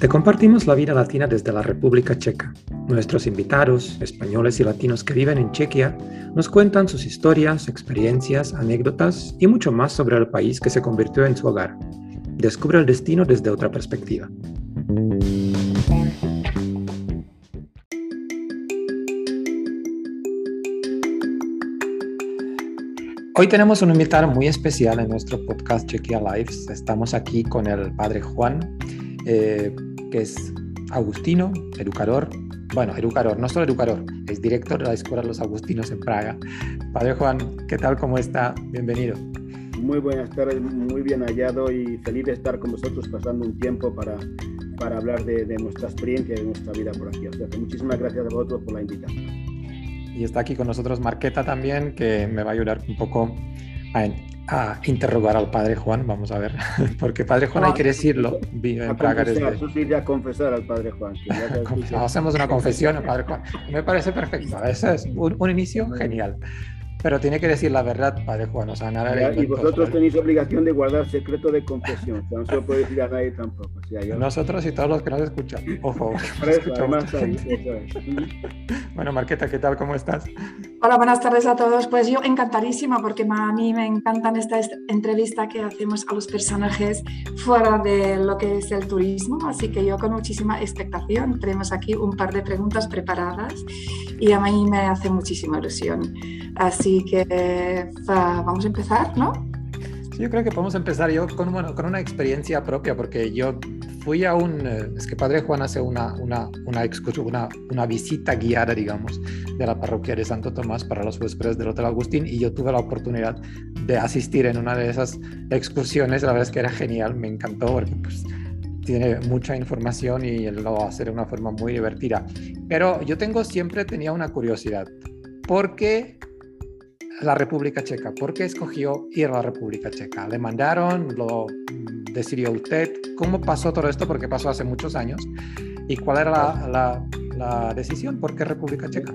Te compartimos la vida latina desde la República Checa. Nuestros invitados, españoles y latinos que viven en Chequia, nos cuentan sus historias, experiencias, anécdotas y mucho más sobre el país que se convirtió en su hogar. Descubre el destino desde otra perspectiva. Hoy tenemos un invitado muy especial en nuestro podcast Chequia Lives. Estamos aquí con el padre Juan, eh, que es agustino, educador. Bueno, educador, no solo educador, es director de la Escuela de los Agustinos en Praga. Padre Juan, ¿qué tal? ¿Cómo está? Bienvenido. Muy buenas tardes, muy bien hallado y feliz de estar con vosotros pasando un tiempo para, para hablar de, de nuestra experiencia y de nuestra vida por aquí. O sea, muchísimas gracias a vosotros por la invitación. Y está aquí con nosotros Marqueta también, que me va a ayudar un poco a, a interrogar al padre Juan, vamos a ver, porque padre Juan hay que decirlo, vive en Praga desde... sí, a confesar al padre Juan. Hacemos una confesión al padre Juan. Me parece perfecto, ese es un, un inicio genial. Pero tiene que decir la verdad, Padre Juan. O sea, nada de y vosotros tenéis obligación de guardar secreto de confesión. O sea, no se lo puede decir a nadie tampoco. O sea, yo... Nosotros y todos los que nos escuchan. Ojo. bueno, Marqueta, ¿qué tal? ¿Cómo estás? Hola, buenas tardes a todos. Pues yo encantadísima porque a mí me encantan esta entrevista que hacemos a los personajes fuera de lo que es el turismo. Así que yo con muchísima expectación tenemos aquí un par de preguntas preparadas y a mí me hace muchísima ilusión. Así que vamos a empezar, ¿no? Sí, yo creo que podemos empezar yo con, bueno, con una experiencia propia, porque yo fui a un, eh, es que Padre Juan hace una, una, una, una, una, visita guiada, digamos, de la parroquia de Santo Tomás para los huéspedes del Hotel Agustín y yo tuve la oportunidad de asistir en una de esas excursiones, la verdad es que era genial, me encantó porque pues, tiene mucha información y lo hace de una forma muy divertida. Pero yo tengo siempre tenía una curiosidad, ¿por qué la República Checa? ¿Por qué escogió ir a la República Checa? ¿Le mandaron? ¿Lo decidió usted? ¿Cómo pasó todo esto? Porque pasó hace muchos años. ¿Y cuál era la, la, decisión? ¿Por qué República Checa?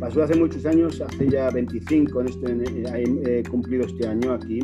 Pasó hace muchos años, hace ya 25, en este, he cumplido este año aquí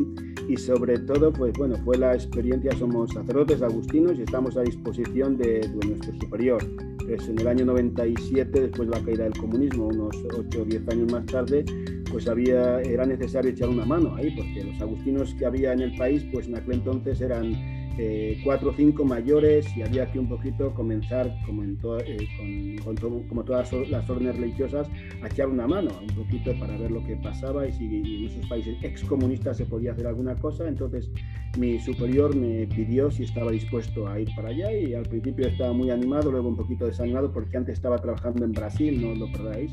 y sobre todo, pues bueno, fue la experiencia, somos sacerdotes agustinos y estamos a disposición de, de nuestro superior. Pues en el año 97, después de la caída del comunismo, unos 8 o 10 años más tarde, pues había, era necesario echar una mano ahí, porque los agustinos que había en el país, pues en aquel entonces eran eh, cuatro o cinco mayores y había que un poquito comenzar, como, en eh, con, como todas las órdenes religiosas, a echar una mano, un poquito para ver lo que pasaba y si en esos países excomunistas se podía hacer alguna cosa. Entonces mi superior me pidió si estaba dispuesto a ir para allá y al principio estaba muy animado, luego un poquito desanimado porque antes estaba trabajando en Brasil, no lo perdáis.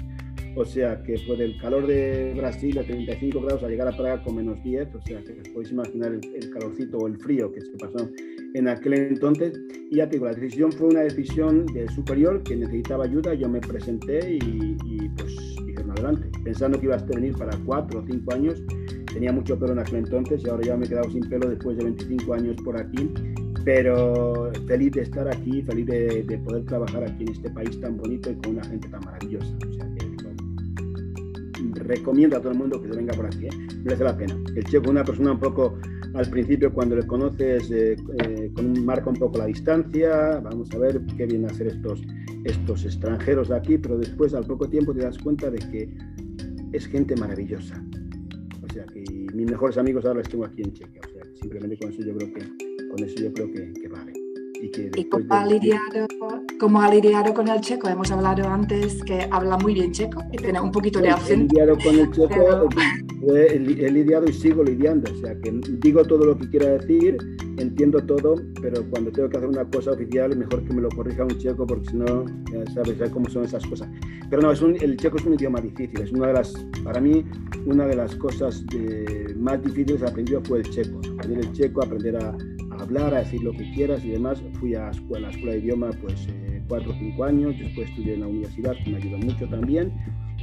O sea que fue del calor de Brasil a 35 grados a llegar a Praga con menos 10, o sea que os podéis imaginar el, calorcito o el frío que se pasó en aquel entonces. Y ya te digo, la decisión fue una decisión de superior que necesitaba ayuda, yo me presenté y, y pues dijeron adelante, pensando que iba a venir para 4 o 5 años. Tenía mucho pelo en aquel entonces y ahora ya me he quedado sin pelo después de 25 años por aquí pero feliz de estar aquí, feliz de, de, poder trabajar aquí en este país tan bonito y con una gente tan maravillosa. Recomiendo a todo el mundo que se venga por aquí, ¿eh? merece la pena. El checo es una persona un poco, al principio cuando le conoces, eh, eh, con, marca un poco la distancia, vamos a ver qué vienen a hacer estos, estos extranjeros de aquí, pero después al poco tiempo te das cuenta de que es gente maravillosa. O sea, que mis mejores amigos ahora los tengo aquí en Chequia. O sea, simplemente con eso yo creo que, con eso yo creo que, que vale. Y, que y como, ha lidiado, como ha lidiado con el checo, hemos hablado antes que habla muy bien checo y tiene un poquito de acento. He lidiado con el checo, he, lidiado y sigo lidiando, o sea que digo todo lo que quiera decir, entiendo todo, pero cuando tengo que hacer una cosa oficial, mejor que me lo corrija un checo porque si no, sabes cómo son esas cosas. Pero no, es un, el checo es un idioma difícil, es una de las, para mí, una de las cosas de, más difíciles aprendido fue el checo, aprender el checo, aprender a hablar, a decir lo que quieras y demás. Fui a, la escuela de idioma pues eh, cuatro o cinco años, después estudié en la universidad, que me ayudó mucho también.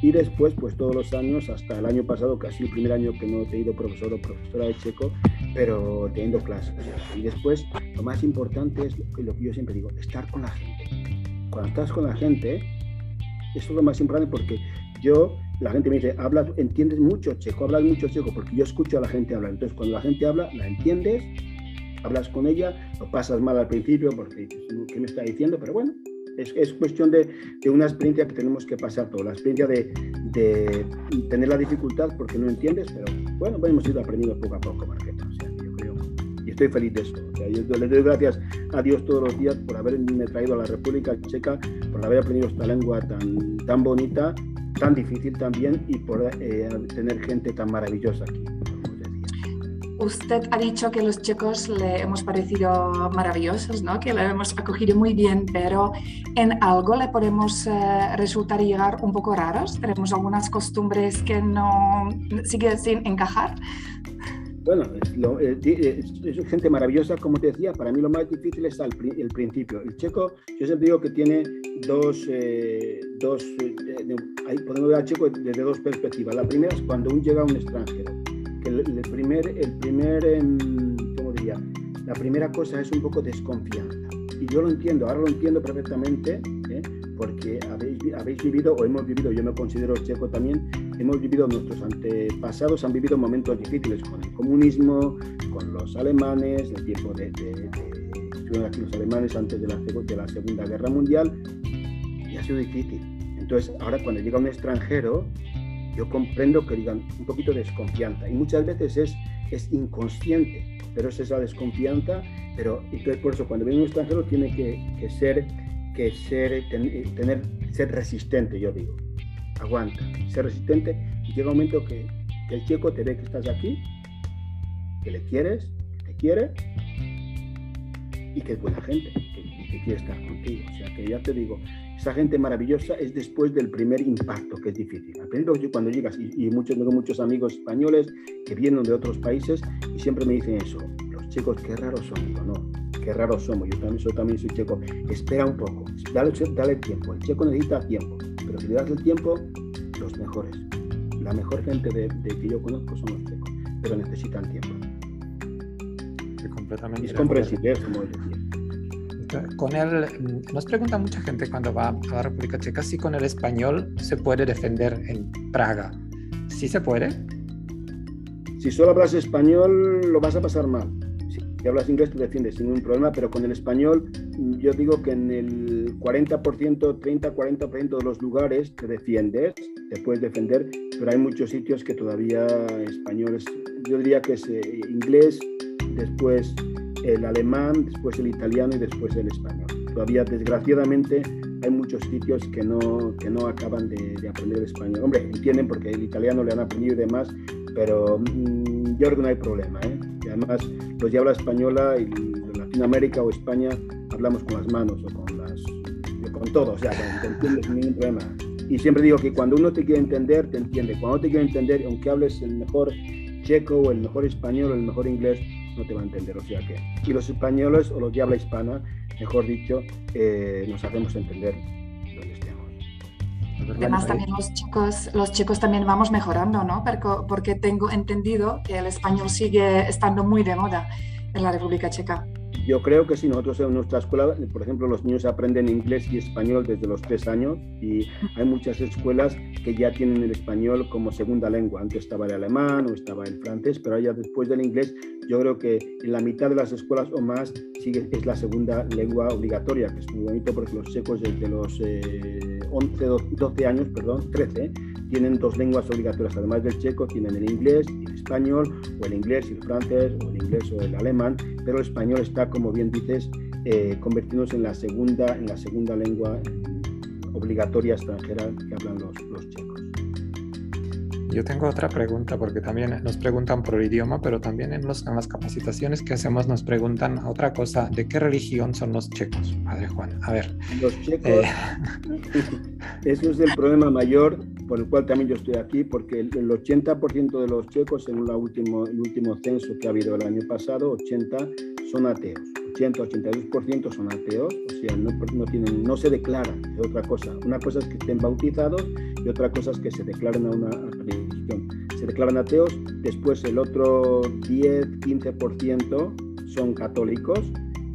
Y después, pues todos los años, hasta el año pasado, casi el primer año que no he tenido profesor o profesora de checo, pero teniendo clases. Y después, lo más importante es lo que yo siempre digo, estar con la gente. Cuando estás con la gente, eso es lo más importante porque yo, la gente me dice, hablas, entiendes mucho checo, hablas mucho checo, porque yo escucho a la gente hablar. Entonces, cuando la gente habla, la entiendes Hablas con ella, lo pasas mal al principio porque ¿qué me está diciendo? Pero bueno, es, es cuestión de, de, una experiencia que tenemos que pasar todo, la experiencia de, de, tener la dificultad porque no entiendes, pero bueno, hemos ido aprendiendo poco a poco, Marqueta. O sea, y estoy feliz de esto. O sea, yo le doy gracias a Dios todos los días por haberme traído a la República Checa, por haber aprendido esta lengua tan, tan bonita, tan difícil también y por eh, tener gente tan maravillosa aquí. Usted ha dicho que los checos le hemos parecido maravillosos, ¿no? que lo hemos acogido muy bien, pero en algo le podemos eh, resultar llegar un poco raros. Tenemos algunas costumbres que no siguen sin encajar. Bueno, es, es, gente maravillosa, como te decía. Para mí lo más difícil es el, el principio. El checo, yo siempre digo que tiene dos, eh, dos eh, ahí podemos ver al checo desde dos perspectivas. La primera es cuando uno llega a un extranjero el, primer, el primer, em, ¿cómo diría? La primera cosa es un poco desconfianza. Y yo lo entiendo, ahora lo entiendo perfectamente, ¿eh? porque habéis, habéis vivido, o hemos vivido, yo me considero checo también, hemos vivido, nuestros antepasados han vivido momentos difíciles con el comunismo, con los alemanes, el tiempo de, de, aquí los alemanes antes de la, de la Segunda Guerra Mundial, y ha sido difícil. Entonces, ahora cuando llega un extranjero, yo comprendo que digan un poquito de desconfianza y muchas veces es, es inconsciente, pero es esa desconfianza, pero entonces por eso cuando viene un extranjero tiene que, que ser, que ser, tener, ser resistente, yo digo, aguanta, ser resistente y llega un momento que, que el chico te ve que estás aquí, que le quieres, que te quiere y que es buena gente, que, que quiere estar contigo. O sea que ya te digo, esa gente maravillosa es después del primer impacto, que es difícil. Al principio, cuando llegas, y, muchos, tengo muchos amigos españoles que vienen de otros países y siempre me dicen eso, los chicos, qué raros son. Digo, no, qué raros somos. Yo también, yo también soy checo. Espera un poco, dale, dale tiempo. El checo necesita tiempo, pero si le das el tiempo, los mejores. La mejor gente de, que yo conozco son los checos, pero necesitan tiempo. es comprensible, como decía con él, nos pregunta mucha gente cuando va a la República Checa si con el español se puede defender en Praga. ¿Sí se puede? Si solo hablas español, lo vas a pasar mal. Si hablas inglés, te defiendes sin ningún problema, pero con el español, yo digo que en el 40%, 30-40% de los lugares te defiendes, te puedes defender, pero hay muchos sitios que todavía españoles, yo diría que es eh, inglés, después el alemán, después el italiano y después el español. Todavía, desgraciadamente, hay muchos sitios que no, que no acaban de, aprender español. Hombre, entienden porque el italiano le han aprendido y demás, pero mm, yo creo que no hay problema. ¿eh? Y además, pues ya habla española y Latinoamérica o España hablamos con las manos o con, las, con todo, o sea, sin ningún problema. Y siempre digo que cuando uno te quiere entender, te entiende. Cuando te quiere entender, aunque hables el mejor checo o el mejor español o el mejor inglés, no te va a entender. O sea que, y los españoles o los de habla hispana, mejor dicho, eh, nos hacemos entender donde estemos. Además, también los chicos, los chicos también vamos mejorando, ¿no? Porque, porque tengo entendido que el español sigue estando muy de moda en la República Checa. Yo creo que sí, nosotros en nuestra escuela, por ejemplo, los niños aprenden inglés y español desde los tres años y hay muchas escuelas que ya tienen el español como segunda lengua. Antes estaba el alemán o estaba el francés, pero ya después del inglés, yo creo que en la mitad de las escuelas o más sigue, es la segunda lengua obligatoria, que es muy bonito porque los checos desde los 11, eh, 12 años, perdón, 13, tienen dos lenguas obligatorias, además del checo, tienen el inglés y el español, o el inglés y el francés, o el inglés o el alemán, pero el español está, como bien dices, eh, convirtiéndose en la segunda, en la segunda lengua obligatoria extranjera que hablan los checos. Yo tengo otra pregunta porque también nos preguntan por el idioma, pero también en, los, en las capacitaciones que hacemos nos preguntan otra cosa, ¿de qué religión son los checos, Padre Juan? A ver. Los checos, eh... eso es el problema mayor por el cual también yo estoy aquí, porque el, 80% de los checos, en la último, el último censo que ha habido el año pasado, 80 son ateos. 80-82% son ateos, o sea, no, no, tienen, no se declaran, es otra cosa. Una cosa es que estén bautizados y otra cosa es que se declaren a una religión. Se declaran ateos, después el otro 10-15% son católicos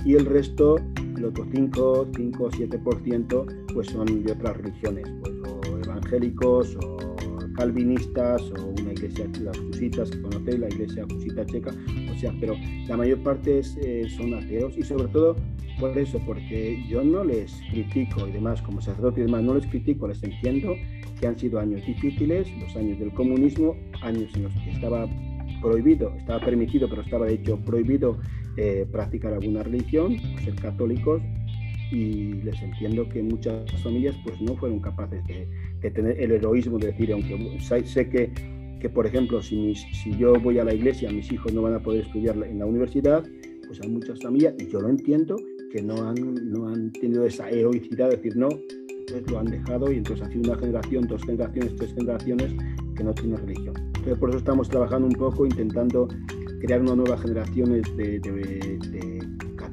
y el resto, el otro 5, 5 7% pues son de otras religiones, pues o evangélicos o calvinistas o una iglesia, las Cusitas que conocéis, la iglesia Cusita checa, o sea, pero la mayor parte eh, son ateos y sobre todo por eso, porque yo no les critico y demás, como sacerdote y demás, no les critico, les entiendo que han sido años difíciles, los años del comunismo, años en los que estaba prohibido, estaba permitido, pero estaba de hecho prohibido eh, practicar alguna religión, ser católicos, y les entiendo que muchas familias pues no fueron capaces de, tener el heroísmo de decir, aunque sé que, que por ejemplo, si, si yo voy a la iglesia, mis hijos no van a poder estudiar en la universidad, pues hay muchas familias, y yo lo entiendo, que no han, no han tenido esa heroicidad de decir no, entonces lo han dejado y entonces ha sido una generación, dos generaciones, tres generaciones que no tienen religión. Entonces por eso estamos trabajando un poco intentando crear una nueva generación de, de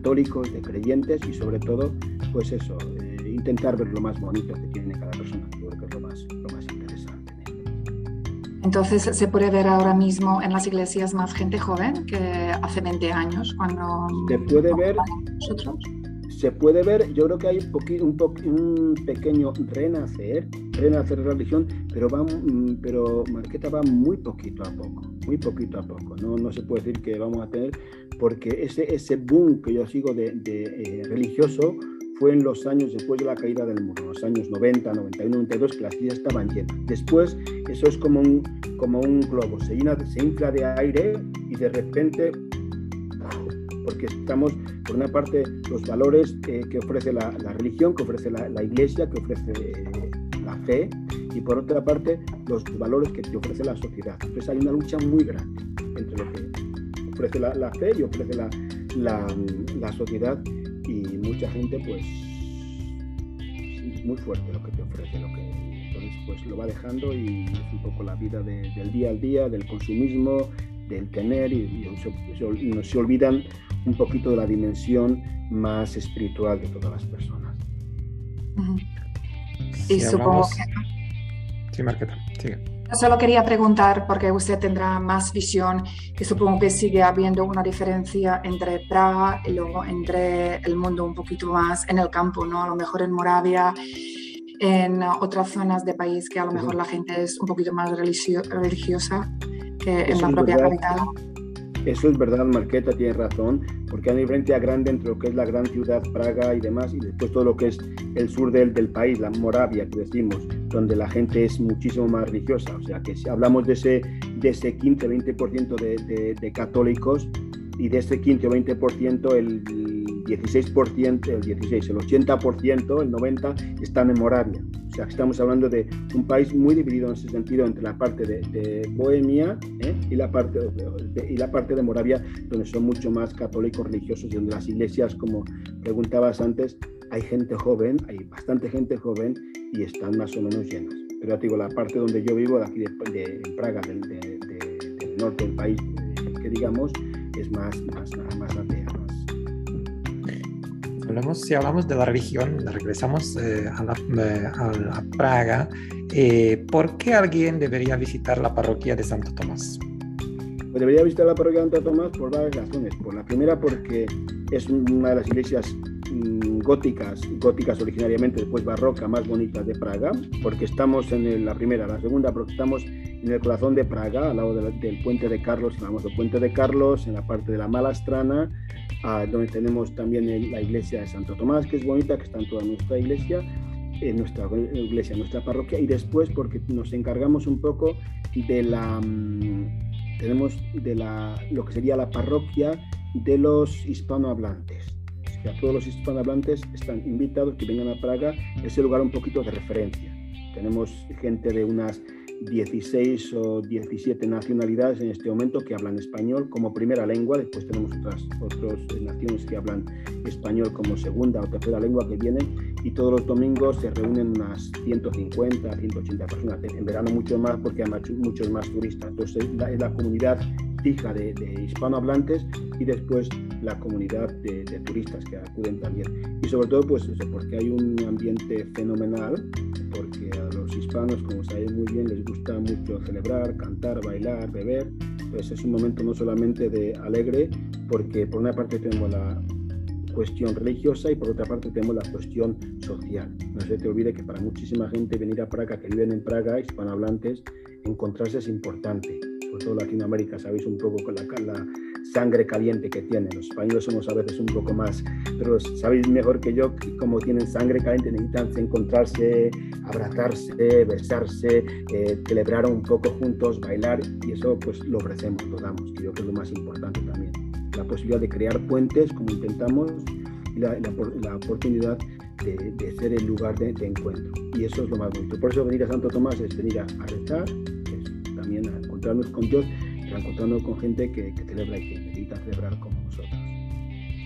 católicos, de creyentes y sobre todo, pues eso, eh, intentar ver lo más bonito que tiene cada persona, que es lo más, lo más interesante. Entonces, ¿se puede ver ahora mismo en las iglesias más gente joven que hace 20 años cuando... Se puede ver... Nosotros? Se puede ver, yo creo que hay un, un pequeño renacer, renacer de religión, pero va, mm, pero Marqueta va muy poquito a poco, muy poquito a poco. No, no se puede decir que vamos a tener porque ese, ese boom que yo sigo de, eh, religioso fue en los años después de la caída del muro, los años 90, 91, 92, que las sillas estaban llenas. Después, eso es como un, como un globo, se, llena, se infla de aire y de repente, porque estamos, por una parte, los valores eh, que ofrece la, religión, que ofrece la, iglesia, que ofrece eh, la fe, y por otra parte, los valores que te ofrece la sociedad. Entonces hay una lucha muy grande entre lo que ofrece la, fe y ofrece la, la, sociedad y mucha gente pues es muy fuerte lo que te ofrece, lo que entonces pues lo va dejando y es un poco la vida del día al día, del consumismo, del tener y, se, se, olvidan un poquito de la dimensión más espiritual de todas las personas. y supongo que... Sí, Marqueta, sigue. Solo quería preguntar, porque usted tendrá más visión, que supongo que sigue habiendo una diferencia entre Praga y luego entre el mundo un poquito más en el campo, ¿no? A lo mejor en Moravia, en otras zonas de país que a lo mejor la gente es un poquito más religiosa que en la propia capital. Eso es verdad, Marqueta tiene razón, porque hay una diferencia grande entre lo que es la gran ciudad, Praga y demás, y después todo lo que es el sur del, del país, la Moravia, que decimos, donde la gente es muchísimo más religiosa. O sea, que si hablamos de ese, de ese 15-20% de, de, de católicos, y de ese 15 o 20%, el 16%, el 16, el 80%, el 90% están en Moravia. O sea, estamos hablando de un país muy dividido en ese sentido entre la parte de, Bohemia ¿eh? y, la parte de, y la parte de Moravia, donde son mucho más católicos religiosos y donde las iglesias, como preguntabas antes, hay gente joven, hay bastante gente joven y están más o menos llenas. Pero ya digo, la parte donde yo vivo, de aquí de, Praga, del, norte del país, que digamos, es más, más, más atea. Hablamos, si hablamos de la religión, regresamos eh, a, la, eh, a, Praga. Eh, ¿Por qué alguien debería visitar la parroquia de Santo Tomás? Pues debería visitar la parroquia de Santo Tomás por varias razones. Por la primera, porque es una de las iglesias mm, góticas, góticas originariamente, después barroca, más bonitas de Praga, porque estamos en la primera, la segunda, porque estamos en el corazón de Praga, al lado del puente de Carlos, el famoso puente de Carlos, en la parte de la Malastrana, donde tenemos también la iglesia de Santo Tomás, que es bonita, que está en toda nuestra iglesia, en nuestra iglesia, nuestra parroquia, y después porque nos encargamos un poco de la, mm, tenemos de la, lo que sería la parroquia de los hispanohablantes. O sea, todos los hispanohablantes están invitados que vengan a Praga, es el lugar un poquito de referencia. Tenemos gente de unas 16 o 17 nacionalidades en este momento que hablan español como primera lengua, después tenemos otras, otras naciones que hablan español como segunda o tercera lengua que vienen. Y todos los domingos se reúnen unas 150, 180 personas, en verano mucho más porque hay muchos más turistas, entonces es la, comunidad fija de, hispanohablantes y después la comunidad de, turistas que acuden también. Y sobre todo, pues porque hay un ambiente fenomenal, porque a los hispanos, como sabéis muy bien, les gusta mucho celebrar, cantar, bailar, beber. Entonces es un momento no solamente de alegre, porque por una parte tenemos la cuestión religiosa y por otra parte tenemos la cuestión social. No se te olvide que para muchísima gente venir a Praga, que viven en Praga, hispanohablantes, encontrarse es importante. Sobre todo Latinoamérica, sabéis un poco con la, la sangre caliente que tienen. Los españoles somos a veces un poco más, pero sabéis mejor que yo cómo tienen sangre caliente, necesitan encontrarse, abrazarse, besarse, eh, celebrar un poco juntos, bailar y eso pues lo ofrecemos, lo damos, que yo creo que es lo más importante también. La posibilidad de crear puentes como intentamos y la, la, oportunidad de, de, ser el lugar de, de, encuentro. Y eso es lo más bonito. Por eso venir a Santo Tomás es venir a, a rezar, también a encontrarnos con Dios encontrando con gente que, que, celebra y que necesita celebrar como nosotros.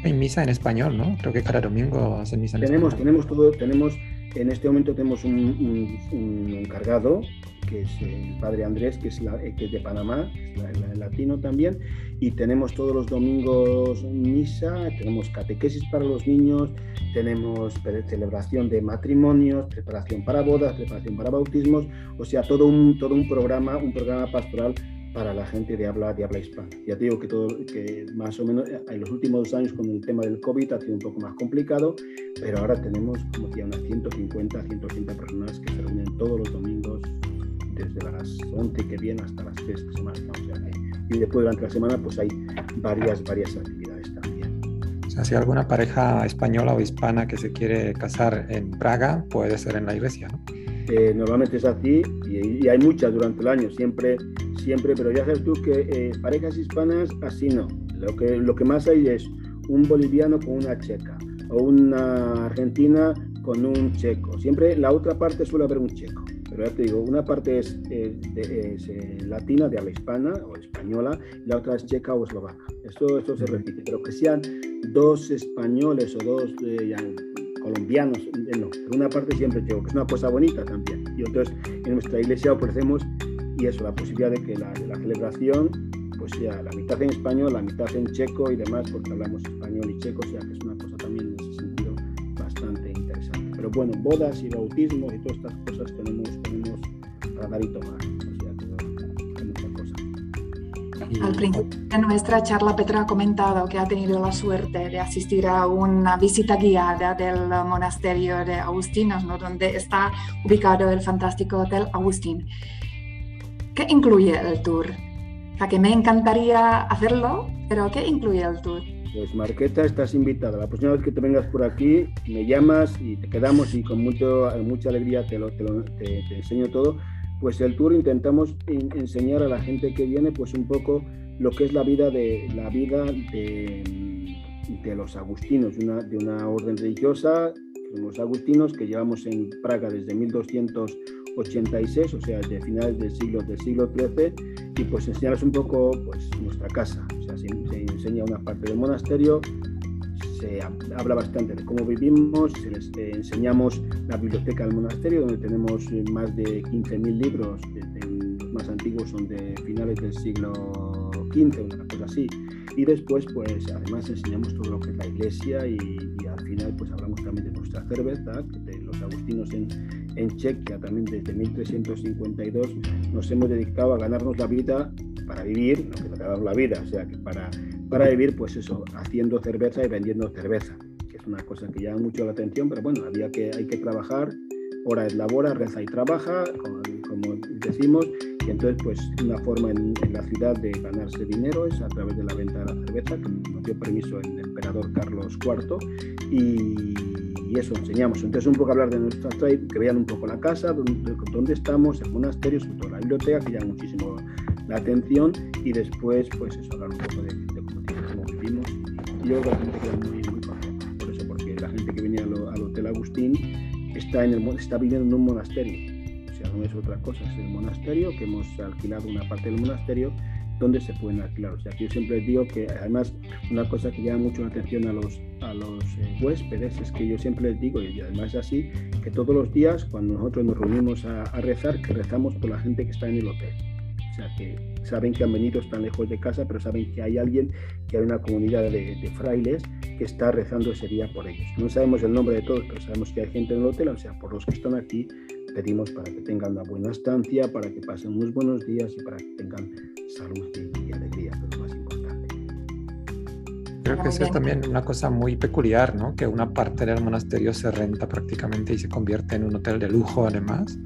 Hay misa en español, ¿no? Creo que cada domingo hacen misa en tenemos, español. Tenemos todo, tenemos, en este momento tenemos un, un, un encargado, que es el padre Andrés, que es, la, que es de Panamá, es la, la, latino también, y tenemos todos los domingos misa, tenemos catequesis para los niños, tenemos celebración de matrimonios, preparación para bodas, preparación para bautismos, o sea, todo un, todo un programa, un programa pastoral para la gente de habla, de habla hispana. Ya te digo que, todo, que más o menos en los últimos dos años con el tema del COVID ha sido un poco más complicado, pero ahora tenemos como decía unas 150, 180 personas que se reúnen todos los domingos desde las 11 que vienen hasta las 3 que se marcan. O sea que, y después durante la semana pues hay varias, varias actividades también. O sea, si alguna pareja española o hispana que se quiere casar en Praga, puede ser en la iglesia, ¿no? Eh, normalmente es así y, y, hay muchas durante el año, siempre, siempre, pero ya sabes tú que eh, parejas hispanas así no. Lo que, lo que más hay es un boliviano con una checa o una argentina con un checo. Siempre la otra parte suele haber un checo. Pero ya te digo, una parte es, eh, es eh, latina, de habla hispana o española, y la otra es checa o eslovaca. Esto, esto se repite, pero que sean dos españoles o dos ya, colombianos, no, por una parte siempre llevo, que es una cosa bonita también. Y entonces en nuestra iglesia ofrecemos, y eso, la posibilidad de que la, la, celebración pues sea la mitad en español, la mitad en checo y demás, porque hablamos español y checo, o sea que es una cosa también en ese sentido bastante interesante. Pero bueno, bodas y bautismos y todas estas cosas tenemos, dar y tomar. O sea que hay mucha cosa. Al principio de nuestra charla, Petra ha comentado que ha tenido la suerte de asistir a una visita guiada del monasterio de Agustinos, ¿no? donde está ubicado el fantástico Hotel Agustín. ¿Qué incluye el tour? O sea, que me encantaría hacerlo, pero ¿qué incluye el tour? Pues Marqueta, estás invitada. La próxima vez que te vengas por aquí, me llamas y te quedamos y con mucho, mucha alegría te, lo, te, lo, te, te enseño todo pues el tour intentamos enseñar a la gente que viene pues un poco lo que es la vida de la vida de, los agustinos, de una orden religiosa, los agustinos que llevamos en Praga desde 1286, o sea, desde finales del siglo del siglo XIII, y pues enseñarles un poco pues nuestra casa, o sea, se, se enseña una parte del monasterio, se habla bastante de cómo vivimos, se les eh, enseñamos la biblioteca del monasterio, donde tenemos más de 15.000 libros, desde los más antiguos son de finales del siglo XV, una cosa así. Y después, pues además enseñamos todo lo que es la iglesia y, y al final, pues hablamos también de nuestra cerveza, de los agustinos en, en Chequia, también desde 1352 nos hemos dedicado a ganarnos la vida para vivir, no que nos ganamos la vida, o sea, que para para vivir, pues eso, haciendo cerveza y vendiendo cerveza, que es una cosa que llama mucho la atención, pero bueno, había que, hay que trabajar, hora es labora, reza y trabaja, como, decimos, y entonces pues una forma en, la ciudad de ganarse dinero es a través de la venta de la cerveza, que nos dio permiso el emperador Carlos IV, y, eso enseñamos. Entonces un poco hablar de nuestra trade, que vean un poco la casa, dónde, estamos, el monasterio, sobre todo la biblioteca, que llama muchísimo la atención, y después pues eso, hablar un poco de, yo gente queda muy, muy contenta por eso, porque la gente que viene al, Hotel Agustín está, en el, está viviendo en un monasterio, o sea, no es otra cosa, es el monasterio que hemos alquilado una parte del monasterio donde se pueden alquilar. O sea, yo siempre digo que además una cosa que llama mucho la atención a los, a los eh, huéspedes es que yo siempre les digo, y además es así, que todos los días cuando nosotros nos reunimos a, a rezar, que rezamos por la gente que está en el hotel. O sea, que saben que han venido, están lejos de casa, pero saben que hay alguien, que hay una comunidad de, de, frailes que está rezando ese día por ellos. No sabemos el nombre de todos, pero sabemos que hay gente en el hotel, o sea, por los que están aquí, pedimos para que tengan una buena estancia, para que pasen unos buenos días y para que tengan salud y, alegría, que es lo más importante. Creo que eso es también una cosa muy peculiar, ¿no? Que una parte del monasterio se renta prácticamente y se convierte en un hotel de lujo además.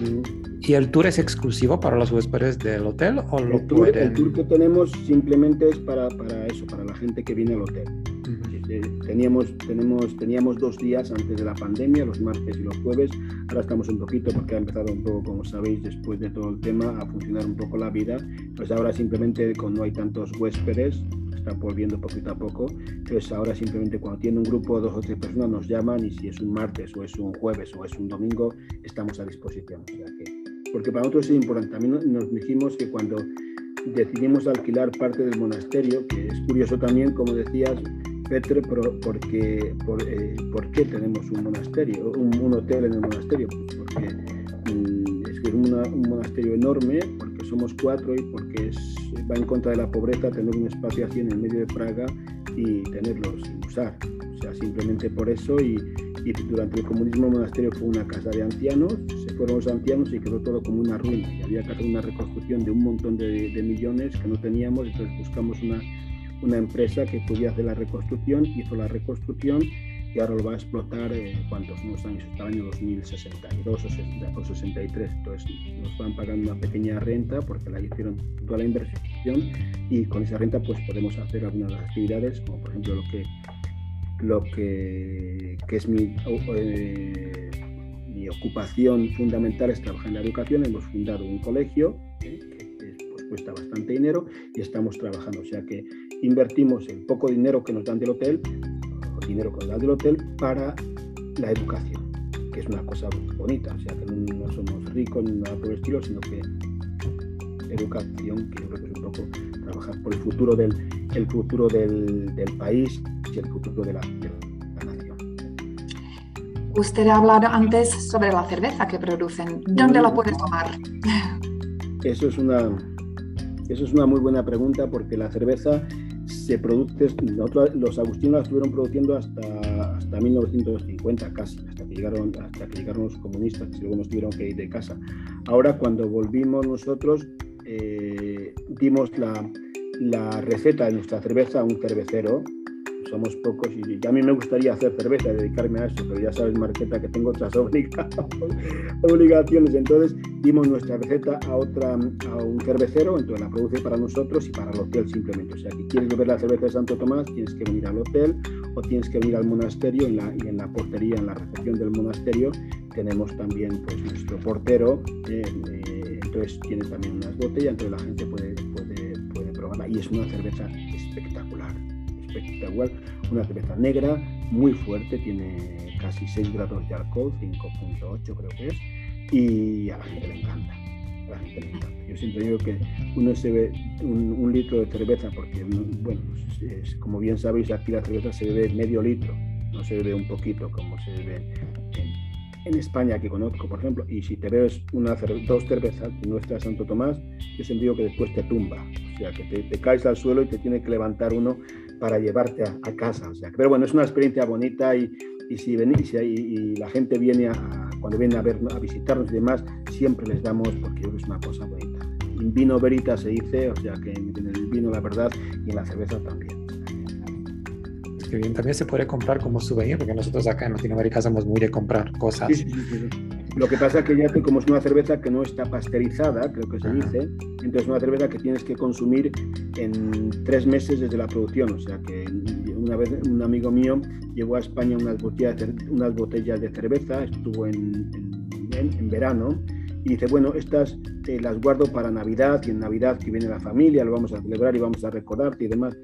Mm. ¿Y el tour es exclusivo para los huéspedes del hotel o lo el tour, pueden...? El tour que tenemos simplemente es para, para eso, para la gente que viene al hotel. Eh, Teníamos, tenemos, teníamos dos días antes de la pandemia, los martes y los jueves. Ahora estamos un poquito, porque ha empezado un poco, como sabéis, después de todo el tema, a funcionar un poco la vida. Pues ahora simplemente, cuando no hay tantos huéspedes, está volviendo poquito a poco. Entonces ahora simplemente cuando tiene un grupo de dos o tres personas nos llaman y si es un martes o es un jueves o es un domingo, estamos a disposición. O sea que, porque para nosotros es importante. También nos dijimos que cuando decidimos alquilar parte del monasterio, que es curioso también, como decías, Petre, porque, por, eh, ¿por qué tenemos un monasterio, un, un, hotel en el monasterio? Pues porque mm, es que es una, un monasterio enorme, porque somos cuatro y porque es, va en contra de la pobreza tener un espacio así en el medio de Praga y tenerlo sin usar. O sea, simplemente por eso y, y durante el comunismo el monasterio fue una casa de ancianos, se fueron los ancianos y quedó todo como una ruina y había que hacer una reconstrucción de un montón de, de millones que no teníamos, entonces buscamos una una empresa que podía hacer la reconstrucción, hizo la reconstrucción y ahora lo va a explotar, eh, ¿cuántos? Unos años, hasta el año 2062 o, 60, o 63. Entonces nos van pagando una pequeña renta porque la hicieron toda la inversión y con esa renta pues podemos hacer algunas actividades, como por ejemplo lo que, lo que, es mi, eh, mi ocupación fundamental es trabajar en la educación. Hemos fundado un colegio eh, que pues, cuesta bastante dinero y estamos trabajando. O sea que invertimos el poco dinero que nos dan del hotel, dinero que nos dan del hotel, para la educación, que es una cosa bonita, o sea, que no, no somos ricos ni nada por el estilo, sino que educación, que yo creo que es un poco trabajar por el futuro del, el futuro del, del país y el futuro de la, de la nación. Usted ha hablado antes sobre la cerveza que producen. ¿Dónde la puedes tomar? Eso es una, eso es una muy buena pregunta porque la cerveza se produce, nosotros, los agustinos la estuvieron produciendo hasta, hasta 1950 casi, hasta que, llegaron, hasta que llegaron los comunistas, que luego nos tuvieron que ir de casa. Ahora cuando volvimos nosotros, eh, dimos la, la, receta de nuestra cerveza a un cervecero, somos pocos y a mí me gustaría hacer cerveza, dedicarme a eso, pero ya sabes, Marqueta, que tengo otras obligaciones. Entonces dimos nuestra receta a, otra, a un cervecero, entonces la produce para nosotros y para el hotel simplemente. O sea, que quieres beber la cerveza de Santo Tomás, tienes que venir al hotel o tienes que venir al monasterio en la, y en la portería, en la recepción del monasterio tenemos también pues, nuestro portero, eh, eh, entonces tiene también unas botellas, entonces la gente puede, puede, puede probarla y es una cerveza espectacular espectacular, una cerveza negra muy fuerte, tiene casi 6 grados de alcohol, 5.8 creo que es, y a la gente le encanta. A la gente le encanta. Yo siempre digo que uno se ve un, un litro de cerveza, porque, bueno, es, como bien sabéis, aquí la cerveza se bebe medio litro, no se bebe un poquito como se bebe en, en España que conozco, por ejemplo, y si te bebes una, dos cervezas de nuestra Santo Tomás, yo siempre digo que después te tumba, o sea, que te, te, caes al suelo y te tiene que levantar uno para llevarte a, a casa. O sea, pero bueno, es una experiencia bonita y, y si venís y, y, la gente viene a, cuando viene a, ver, a visitarnos y demás, siempre les damos, porque es una cosa bonita. En vino verita se dice, o sea, que en el vino la verdad y en la cerveza también. Que bien, también se puede comprar como souvenir, porque nosotros acá en Latinoamérica somos muy de comprar cosas. Sí, sí, sí, Lo que pasa es que ya que como es una cerveza que no está pasteurizada, creo que se dice, entonces es una cerveza que tienes que consumir en tres meses desde la producción. O sea que una vez un amigo mío llevó a España unas botellas de, unas botellas de cerveza, estuvo en, en, en verano, y dice, bueno, estas eh, las guardo para Navidad, y en Navidad que viene la familia, lo vamos a celebrar y vamos a recordarte y demás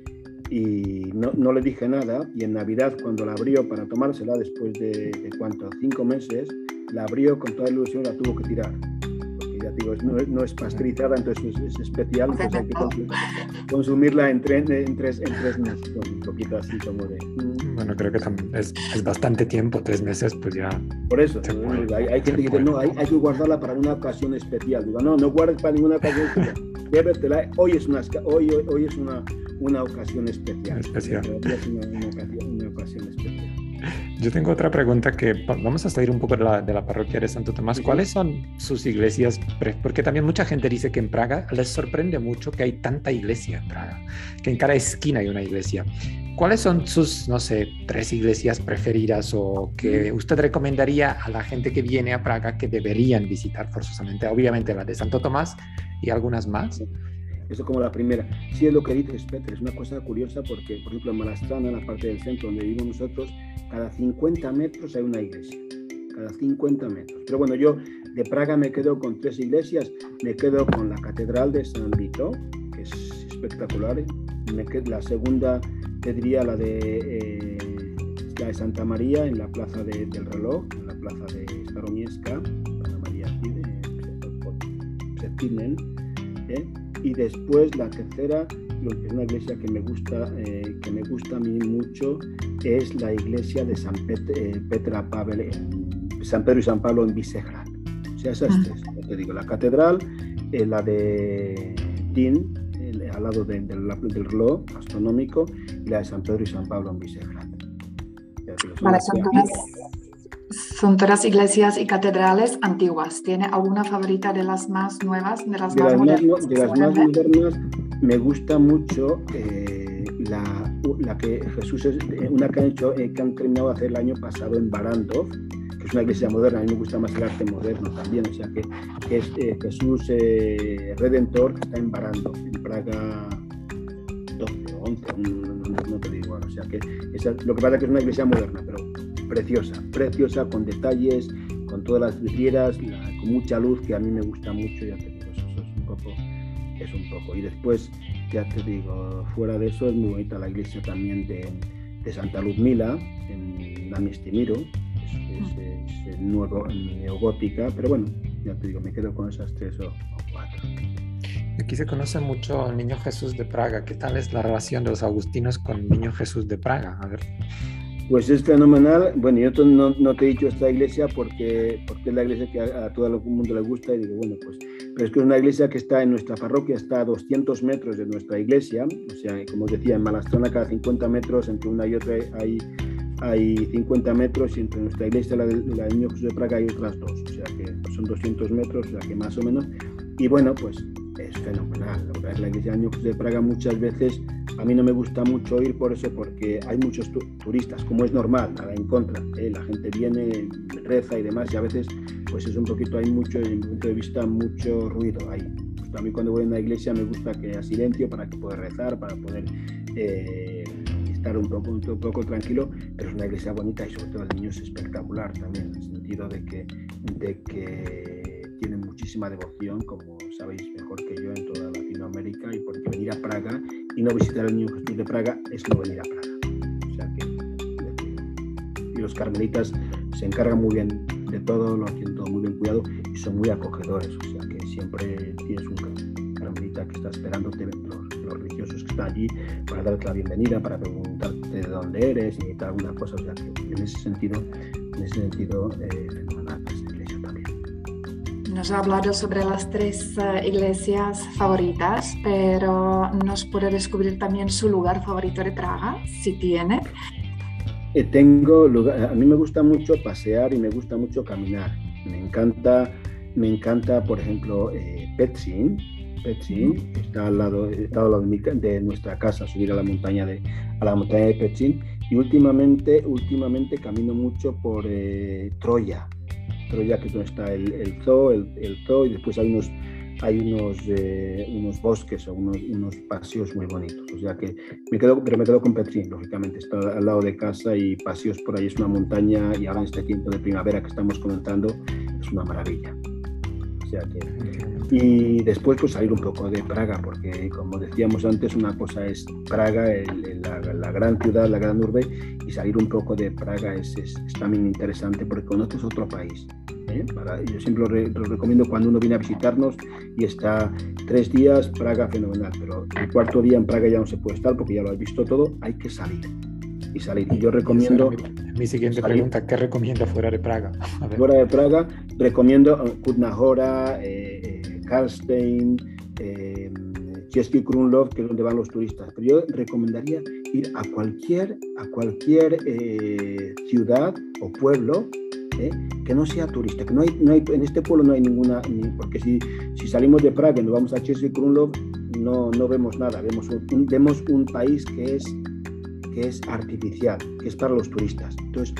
y no, no, le dije nada y en Navidad cuando la abrió para tomársela después de, de cuánto, cinco meses, la abrió con toda ilusión la tuvo que tirar. Porque ya digo, no, no es pasteurizada, entonces es, es especial, entonces hay que consumir, consumirla en, tres, en, tres, en tres meses, un poquito así como de... Bueno, creo que es, es, bastante tiempo, tres meses, pues ya... Por eso, puede, hay, hay gente que dice, no, hay, hay, que guardarla para una ocasión especial. Digo, no, no guardes para ninguna ocasión especial. Llévetela, hoy es una, hoy, hoy, hoy es una una ocasión especial. especial. Es una, una, ocasión, una, ocasión, especial. Yo tengo otra pregunta que vamos a salir un poco de la, de la parroquia de Santo Tomás. ¿Cuáles son sus iglesias? Porque también mucha gente dice que en Praga les sorprende mucho que hay tanta iglesia en Praga, que en cada esquina hay una iglesia. ¿Cuáles son sus, no sé, tres iglesias preferidas o que usted recomendaría a la gente que viene a Praga que deberían visitar forzosamente? Obviamente la de Santo Tomás y algunas más. Eso como la primera. Sí es lo que dices, Peter, es una cosa curiosa porque, por ejemplo, en Malastrana, en la parte del centro donde vivimos nosotros, cada 50 metros hay una iglesia. Cada 50 metros. Pero bueno, yo de Praga me quedo con tres iglesias. Me quedo con la Catedral de San Vito, que es espectacular. Quedo, la segunda te la de, eh, la de Santa María en la Plaza del Reloj, en la Plaza de Staromiesca, Santa María aquí de ¿eh? Y después la tercera, una iglesia que me gusta, eh, que me gusta a mí mucho, es la iglesia de San Petra Pavel, San Pedro y San Pablo en Visegrad. O sea, esas tres, te digo, la catedral, la de Din, al lado del reloj astronómico, y la de San Pedro y San Pablo en Visegrad. Vale, son todas, iglesias y catedrales antiguas. ¿Tiene alguna favorita de las más nuevas, de las, más, modernas? de las más modernas me gusta mucho eh, la, la, que Jesús es, eh, una que han hecho, eh, que han terminado de hacer el año pasado en Barandov, que es una iglesia moderna, a mí me gusta más el arte moderno también, o sea que, que es Jesús Redentor, que está en Barandov, en Praga 12 o 11, no, te digo o sea que lo que pasa es que es una iglesia moderna, pero preciosa, preciosa, con detalles, con todas las vidrieras, con mucha luz, que a mí me gusta mucho, ya te digo, eso, es un poco, es un poco. Y después, ya te digo, fuera de eso es muy bonita la iglesia también de, de Santa Luzmila, en Namistimiro, es, es, es nuevo, neogótica, pero bueno, ya te digo, me quedo con esas tres o, cuatro. Aquí se conoce mucho al Niño Jesús de Praga. ¿Qué tal es la relación de los agustinos con el Niño Jesús de Praga? A ver. Pues es fenomenal. Bueno, yo no, no, te he dicho esta iglesia porque, porque es la iglesia que a, todo el mundo le gusta y digo, bueno, pues, pero es que es una iglesia que está en nuestra parroquia, está a 200 metros de nuestra iglesia, o sea, como os decía, en Malastrona cada 50 metros, entre una y otra hay, hay 50 metros y entre nuestra iglesia y la, de, la Niño Jesús de Praga hay otras dos, o sea que son 200 metros, o sea que más o menos. Y bueno, pues es fenomenal. La, iglesia de Niño Jesús de Praga muchas veces a mí no me gusta mucho ir por eso, porque hay muchos turistas, como es normal, nada en contra. ¿eh? La gente viene, reza y demás, y a veces, pues es un poquito, hay mucho, desde mi punto de vista, mucho ruido ahí. Pues a mí cuando voy a una iglesia me gusta que haya silencio para que pueda rezar, para poder eh, estar un poco, un poco tranquilo, pero es una iglesia bonita y sobre todo el niño es espectacular también, en el sentido de que, de que tiene muchísima devoción, como sabéis mejor que yo, en toda Latinoamérica, y porque venir a Praga y no visitar el Niño Jesús de Praga es no venir a Praga. O sea que, y los carmelitas se encargan muy bien de todo, lo tienen todo muy bien cuidado y son muy acogedores. O sea que siempre tienes un carmelita que está esperándote, los, los religiosos que están allí para darte la bienvenida, para preguntarte de dónde eres y tal, alguna cosa. O sea que en ese sentido, en ese sentido, eh, fenomenal. Nos ha hablado sobre las tres uh, iglesias favoritas, pero ¿nos puede descubrir también su lugar favorito de Praga, si tiene? Eh, tengo lugar, a mí me gusta mucho pasear y me gusta mucho caminar. Me encanta, me encanta por ejemplo, eh, Petsin. Petsin está al lado, está al lado de, mi, de, nuestra casa, subir a la montaña de, a la montaña de Petsin. Y últimamente, últimamente camino mucho por eh, Troya, Troya, que es donde está el, el zoo, el, el, zoo, y después hay unos, hay unos, eh, unos bosques o unos, unos, paseos muy bonitos. O sea que me quedo, pero me quedo con Petrín, lógicamente, está al lado de casa y paseos por ahí es una montaña y ahora en este tiempo de primavera que estamos comenzando es una maravilla. O sea que y después pues salir un poco de Praga, porque como decíamos antes, una cosa es Praga, el, la, la, gran ciudad, la gran urbe, y salir un poco de Praga es, es, es también interesante porque conoces otro país. ¿eh? Para, yo siempre lo, re, lo, recomiendo cuando uno viene a visitarnos y está tres días, Praga fenomenal, pero el cuarto día en Praga ya no se puede estar porque ya lo has visto todo, hay que salir. Y salir. Y yo recomiendo... Mi, mi siguiente salir. pregunta, ¿qué recomienda fuera de Praga? Fuera de Praga, recomiendo Kutna Hora, eh, Karlstein, eh, Chesky Krumlov, que es donde van los turistas. Pero yo recomendaría ir a cualquier, a cualquier eh, ciudad o pueblo ¿eh? que no sea turista, que no hay, no hay, en este pueblo no hay ninguna, porque si, si salimos de Praga y nos vamos a Chesky Krumlov, no, no vemos nada, vemos un, vemos un país que es que es artificial, que es para los turistas. Entonces,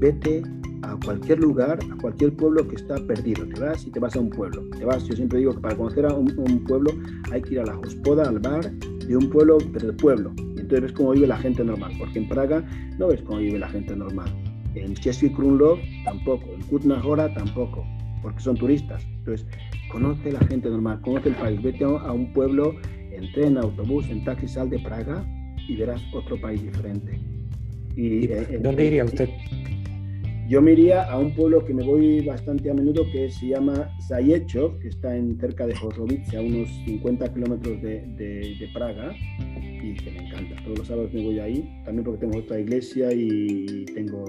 vete a cualquier lugar, a cualquier pueblo que está perdido. Te vas y te vas a un pueblo. Te vas, yo siempre digo que para conocer a un, pueblo hay que ir a la hospoda, al bar de un pueblo, pero del pueblo. Y entonces ves cómo vive la gente normal, porque en Praga no ves cómo vive la gente normal. En Český Krumlov tampoco, en Kutna Hora tampoco, porque son turistas. Entonces, conoce la gente normal, conoce el país, vete a un pueblo en tren, autobús, en taxi, sal de Praga y verás otro país diferente. Y, eh, ¿Dónde iría usted? Yo me iría a un pueblo que me voy bastante a menudo que se llama Zayechov, que está en cerca de Horzovice, a unos 50 kilómetros de, Praga, y que me encanta. Todos los sábados me voy ahí, también porque tengo otra iglesia y tengo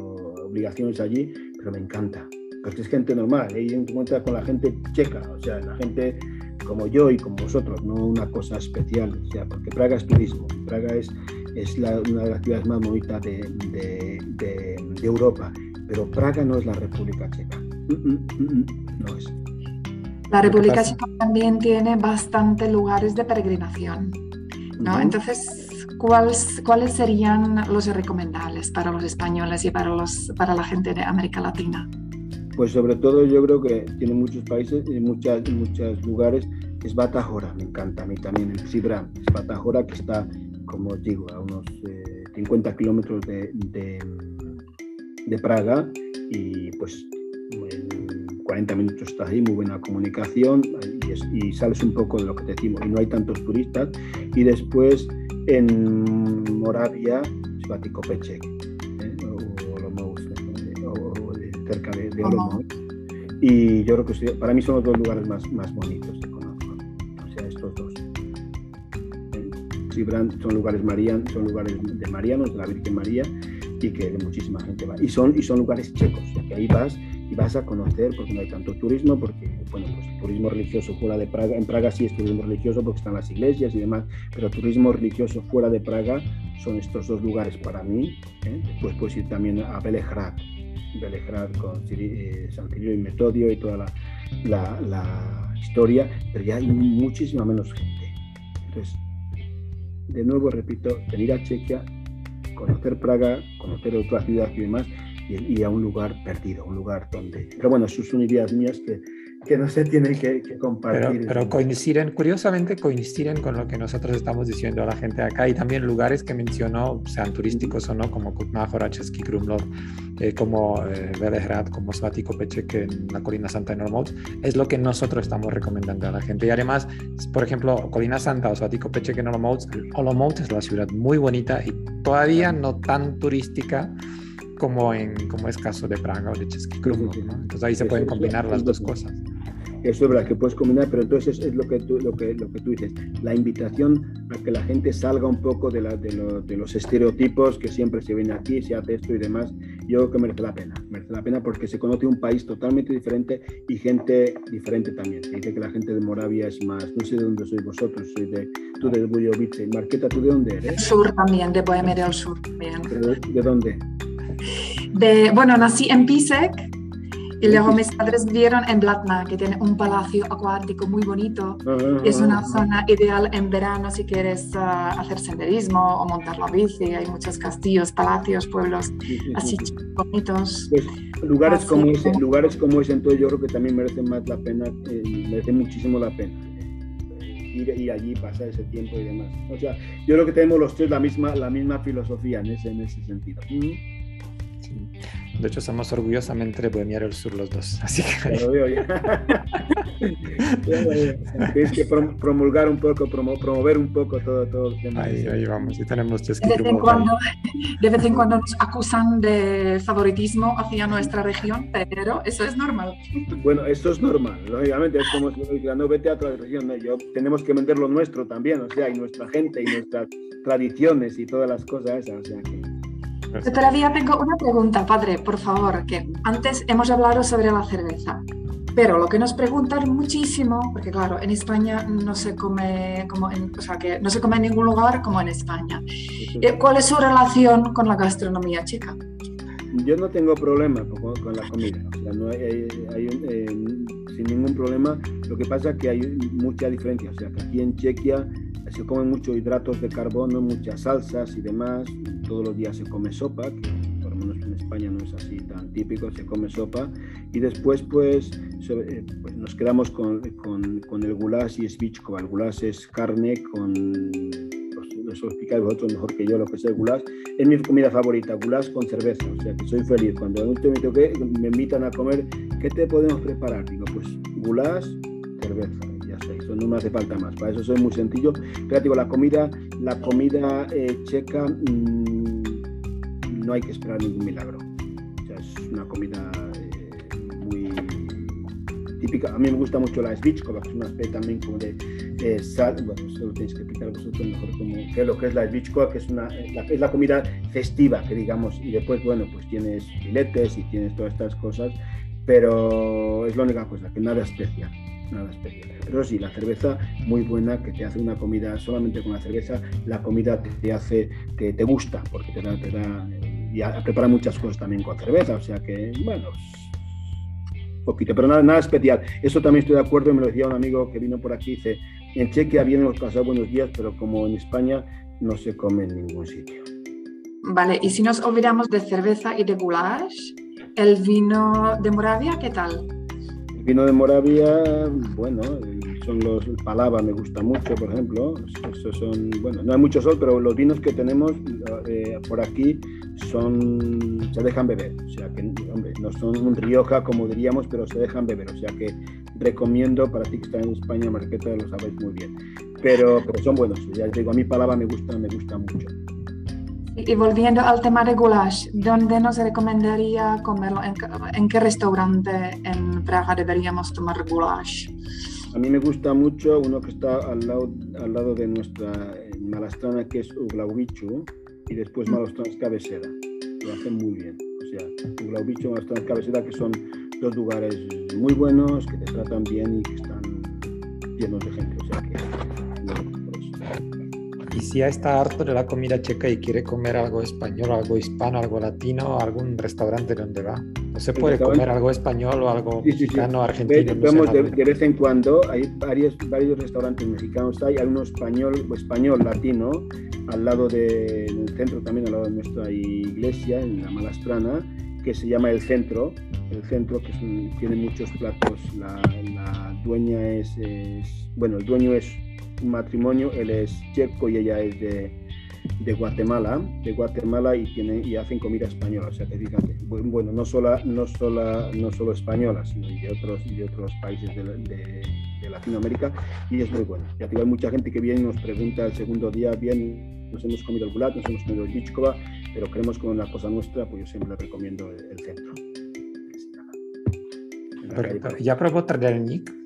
obligaciones allí, pero me encanta. Porque es gente normal, ahí ¿eh? encuentras con la gente checa, o sea, la gente como yo y como vosotros, no una cosa especial, o porque Praga es turismo, Praga es, es una de las ciudades más bonitas de Europa pero Praga no es la República Checa. Mm, mm, mm, no es. La República Checa también tiene bastantes lugares de peregrinación. ¿no? Entonces, ¿cuáles, ¿cuáles serían los recomendables para los españoles y para, los, para la gente de América Latina? Pues sobre todo yo creo que tiene muchos países y muchas, muchos lugares. Es Batajora, me encanta a mí también, el Sibram. Es Batajora que está, como os digo, a unos 50 eh, kilómetros de, de Praga y pues en 40 minutos estás ahí, muy buena comunicación y, sales un poco de lo que te decimos y no hay tantos turistas. Y después en Moravia, Svatiko Pechek, ¿eh? o, Olomouc, o, cerca de, de Olomouc. Y yo creo que para mí son los dos lugares más, más bonitos que conozco, o sea, estos dos. Sibran son lugares marianos, son lugares de marianos, de la Virgen María, y que muchísima gente va. Y son, y son lugares checos, que ahí vas y vas a conocer, porque no hay tanto turismo, porque, bueno, pues turismo religioso fuera de Praga, en Praga sí es turismo religioso porque están las iglesias y demás, pero turismo religioso fuera de Praga son estos dos lugares para mí. ¿eh? Después puedes ir también a Belehrad, Belehrad con eh, San Cirilo y Metodio y toda la, la, la historia, pero ya hay muchísima menos gente. Entonces, de nuevo repito, venir a Chequia conocer Praga, conocer otra ciudad y demás, y, a un lugar perdido, un lugar donde... Pero bueno, eso son ideas mías que, que no se tienen que, compartir. Pero, coinciden, curiosamente coinciden con lo que nosotros estamos diciendo a la gente acá y también lugares que mencionó, sean turísticos o no, como Kutná Český Krumlov, eh, como eh, como Svatiko Peček en la Colina Santa en Olomouc, es lo que nosotros estamos recomendando a la gente. Y además, por ejemplo, Colina Santa o Svatiko Peček en Olomouc, Olomouc es la ciudad muy bonita y todavía no tan turística como, en, como es caso de Praga o de Český Krumlov. Entonces ahí se pueden combinar las dos cosas. Eso es verdad que puedes combinar, pero entonces es lo que tú, lo que, lo que tú dices, la invitación a que la gente salga un poco de, la, de, de, los estereotipos que siempre se viene aquí, se hace esto y demás, yo creo que merece la pena, merece la pena porque se conoce un país totalmente diferente y gente diferente también. Se dice que la gente de Moravia es más, no sé de dónde sois vosotros, soy de, tú de Bujovice, Marqueta, ¿tú de dónde eres? Sur también, de Bohemia del Sur también. ¿De, dónde? De, bueno, nací en Pisek, y luego mis padres vivieron en Blatna, que tiene un palacio acuático muy bonito. Es una zona ideal en verano si quieres ah, hacer senderismo o montar la bici. Hay muchos castillos, palacios, pueblos así bonitos. Pues, lugares, como ese, lugares como ese, entonces yo creo que también merecen más la pena, eh, merece muchísimo la pena. Eh, ir, ir, allí, pasar ese tiempo y demás. O sea, yo creo que tenemos los tres la misma, la misma filosofía en ese, en ese sentido. De hecho, somos orgullosamente de Bohemia del Sur los dos. Así que. Lo veo ya. Tienes que promulgar un poco, promover un poco todo, todo el tema. Ahí, ahí vamos, y tenemos de vez, en cuando, de vez en cuando nos acusan de favoritismo hacia nuestra región, pero eso es normal. Bueno, eso es normal, lógicamente, es como si no vete a otra región, ¿no? Yo, tenemos que vender lo nuestro también, o sea, y nuestra gente y nuestras tradiciones y todas las cosas esas, o sea que todavía tengo una pregunta, padre, por favor, que antes hemos hablado sobre la cerveza, pero lo que nos preguntan muchísimo, porque claro, en España no se come como en, o sea, que no se come en ningún lugar como en España. Eh, ¿Cuál es su relación con la gastronomía chica? Yo no tengo problema con, la comida, o sea, no hay, eh, sin ningún problema. Lo que pasa es que hay mucha diferencia, o sea, que aquí en Chequia se comen muchos hidratos de carbono, muchas salsas y demás, todos los días se come sopa, que por lo menos en España no es así tan típico, se come sopa, y después pues, eh, pues nos quedamos con, el goulash y svichkova. El goulash es carne con, eso lo explicáis vosotros mejor que yo lo que es el goulash, es mi comida favorita, goulash con cerveza, o sea que soy feliz. Cuando me, me invitan a comer, ¿qué te podemos preparar? Digo, pues goulash, cerveza no me hace falta más. Para eso soy muy sencillo. Pero la comida, la comida eh, checa mm, no hay que esperar ningún milagro. Es una comida eh, muy típica. A mí me gusta mucho la svichkova, que es una especie también como de sal. Bueno, eso lo tenéis que explicar vosotros mejor como que lo que es la svichkova, que es, una, la, es la comida festiva, que digamos, y después, bueno, pues tienes filetes y tienes todas estas cosas, pero es la única cosa, que nada especial nada especial. Pero sí, la cerveza muy buena, que te hace una comida solamente con la cerveza, la comida te hace, te, te gusta, porque te da, te da, y prepara muchas cosas también con cerveza, o sea que, bueno, poquito, pero nada, nada especial. Eso también estoy de acuerdo, me lo decía un amigo que vino por aquí, dice, en Chequia bien hemos pasado buenos días, pero como en España no se come en ningún sitio. Vale, y si nos olvidamos de cerveza y de goulash, el vino de Moravia, ¿qué tal? Vino de Moravia, bueno, son los Palava, me gusta mucho, por ejemplo. Esos son, bueno, no hay mucho sol, pero los vinos que tenemos eh, por aquí son, se dejan beber. O sea que, hombre, no son Rioja como diríamos, pero se dejan beber. O sea que recomiendo para ti que estás en España, Marqueta, lo sabéis muy bien. Pero, pero son buenos. Ya digo, a mí Palava me gusta, me gusta mucho. Y volviendo al tema de goulash, ¿dónde nos recomendaría comerlo? ¿En, qué restaurante en Praga deberíamos tomar goulash? A mí me gusta mucho uno que está al lado, al lado de nuestra Malastrana, que es Uglaubichu, y después mm. Malastrana Cabecera. Lo hacen muy bien. O sea, Uglaubichu y Malastrana Cabecera, que son dos lugares muy buenos, que te tratan bien y que están llenos de gente. O y si ya está harto de la comida checa y quiere comer algo español, algo hispano, algo latino, algún restaurante donde va. No se puede comer algo español o algo mexicano, argentino. de, vez en cuando, hay varios, varios restaurantes mexicanos, hay uno español, español, latino, al lado de, en el centro también, al lado de nuestra iglesia, en la Malastrana, que se llama El Centro. El Centro, que tiene muchos platos. La, dueña es, bueno, el dueño es un matrimonio, él es checo y ella es de, de Guatemala, de Guatemala y, tiene, y hacen comida española, o sea que fíjate, bueno, no solo, no solo, no solo española, sino de otros, y de otros países de, de, Latinoamérica y es muy bueno. Ya hay mucha gente que viene y nos pregunta el segundo día, bien, nos hemos comido el gulat, nos hemos comido el bichkova, pero queremos comer una cosa nuestra, pues yo siempre le recomiendo el, centro. ¿Ya probó Tardelnik?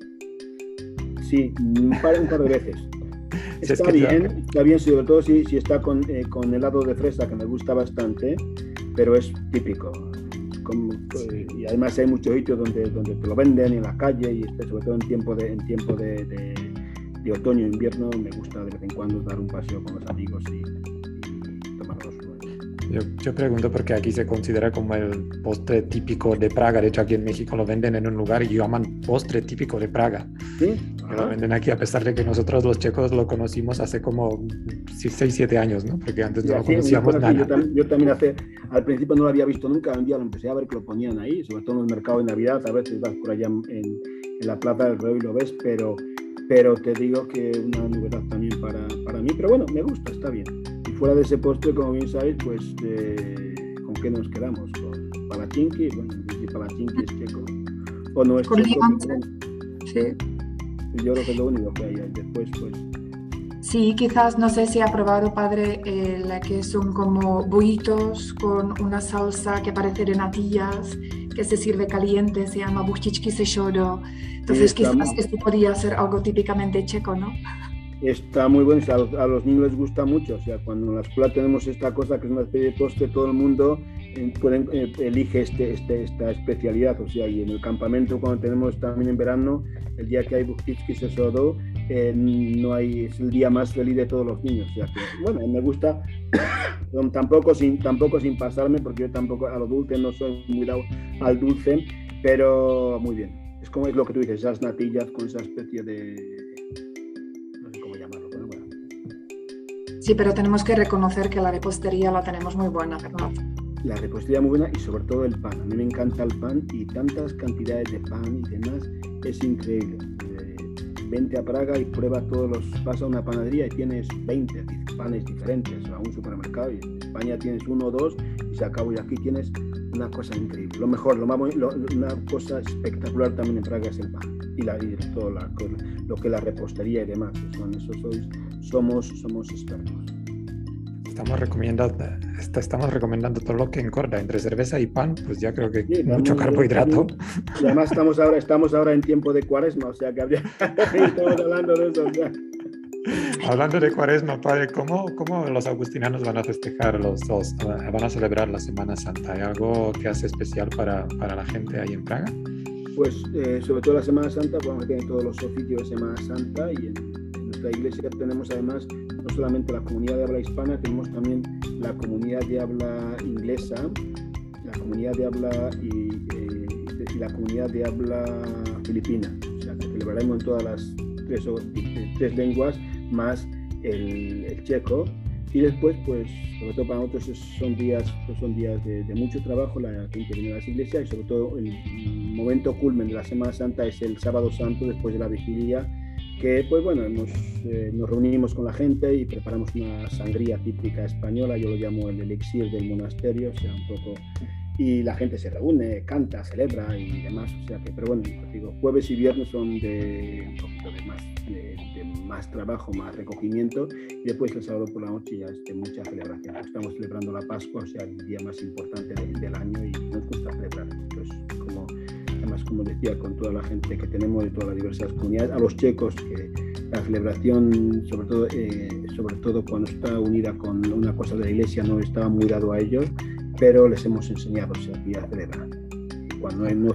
Sí, un par, un par de veces. Está bien, está bien, sobre todo si, si está con, eh, con, helado de fresa, que me gusta bastante, pero es típico. Eh, y además hay muchos sitios donde, donde te lo venden en la calle y este, sobre todo en tiempo de, en tiempo de, de, de otoño e invierno me gusta de vez en cuando dar un paseo con los amigos y, yo, pregunto porque aquí se considera como el postre típico de Praga. De hecho, aquí en México lo venden en un lugar y llaman postre típico de Praga. ¿Sí? Lo venden aquí a pesar de que nosotros los checos lo conocimos hace como 6, 7 años, ¿no? Porque antes no lo conocíamos nada. Yo, también hace, al principio no lo había visto nunca, un día lo empecé a ver que lo ponían ahí, sobre todo en el mercado de Navidad, a veces vas por allá en, en la Plaza del Rey y lo ves, pero, pero te digo que una novedad también para, para mí, pero bueno, me gusta, está bien fuera de ese postre, como bien sabéis, pues eh, ¿con qué nos quedamos? Con palachinki, bueno, si palachinki es checo, o no es checo. Sí. Yo creo que es lo único que hay. Después, pues. Sí, quizás no sé si ha probado, padre, eh, la que son como buitos con una salsa que parece de natillas, que se sirve caliente, se llama buchichki seshodo. Entonces, quizás esto podría ser algo típicamente checo, ¿no? está muy bueno, a los, niños les gusta mucho, o sea, cuando en la escuela tenemos esta cosa que es una especie de postre, todo el mundo pueden, eh, elige este, este, esta especialidad, o sea, y en el campamento cuando tenemos también en verano, el día que hay Bukitski Sesodo, eh, no hay, es el día más feliz de todos los niños, bueno, me gusta, tampoco sin, tampoco sin pasarme, porque yo tampoco a lo dulce no soy muy dado al dulce, pero muy bien, es como es lo que tú dices, esas natillas con esa especie de Sí, pero tenemos que reconocer que la repostería la tenemos muy buena, ¿verdad? La repostería muy buena y sobre todo el pan. A mí me encanta el pan y tantas cantidades de pan y demás es increíble. Eh, vente a Praga y prueba todos los... Vas a una panadería y tienes 20 panes diferentes, a un supermercado y en España tienes uno o dos y se acabó y aquí tienes una cosa increíble. Lo mejor, lo más, una cosa espectacular también en Praga es el pan y, la, todo lo que la repostería y demás. Son, eso somos, somos expertos. Estamos recomendando, estamos recomendando todo lo que engorda entre cerveza y pan, pues ya creo que mucho carbohidrato. Y además estamos ahora, estamos ahora en tiempo de cuaresma, o sea que habría, estamos hablando de eso. Hablando de cuaresma, padre, ¿cómo, ¿cómo, los agustinanos van a festejar los dos? ¿Van a celebrar la Semana Santa? ¿Hay algo que hace especial para, para la gente ahí en Praga? Pues eh, sobre todo la Semana Santa, vamos a tener todos los oficios de Semana Santa y en, nuestra iglesia tenemos además no solamente la comunidad de habla hispana, tenemos también la comunidad de habla inglesa, la comunidad de habla y, eh, y la comunidad de habla filipina. O sea, que celebraremos en todas las tres, tres lenguas más el, checo. Y después, pues, sobre todo para nosotros son días, pues, son días de, mucho trabajo, la gente viene a las iglesias y sobre todo el momento culmen de la Semana Santa es el sábado santo después de la vigilia, que pues bueno, eh, nos reunimos con la gente y preparamos una sangría típica española, yo lo llamo el elixir del monasterio, o sea, un poco y la gente se reúne, canta, celebra y demás. O sea que, pero bueno, digo, jueves y viernes son de un poquito de más, de, más trabajo, más recogimiento y después el sábado por la noche ya es de mucha celebración. Estamos celebrando la Pascua, o sea, el día más importante del, año y como decía, con toda la gente que tenemos de todas las diversas comunidades, a los checos que la celebración, sobre todo, eh, sobre todo cuando está unida con una cosa de la iglesia, no estaba muy dado a ellos pero les hemos enseñado a celebrar. Cuando no,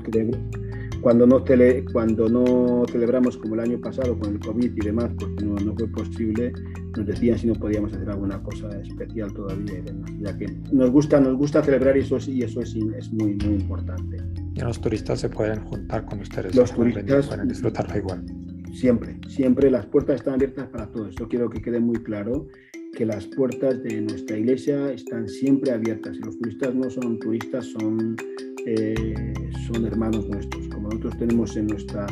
cuando no, tele, cuando no celebramos como el año pasado con el COVID y demás, porque no, no fue posible, nos decían si no podíamos hacer alguna cosa especial todavía y demás, ya que nos gusta, nos gusta celebrar y eso, es, y eso es, es muy, muy importante. Y los turistas se pueden juntar con ustedes, los turistas pueden disfrutarla igual. Siempre, siempre las puertas están abiertas para todos, eso quiero que quede muy claro que las puertas de nuestra iglesia están siempre abiertas. Y los turistas no son turistas, son, eh, son hermanos nuestros. Como nosotros tenemos en nuestra,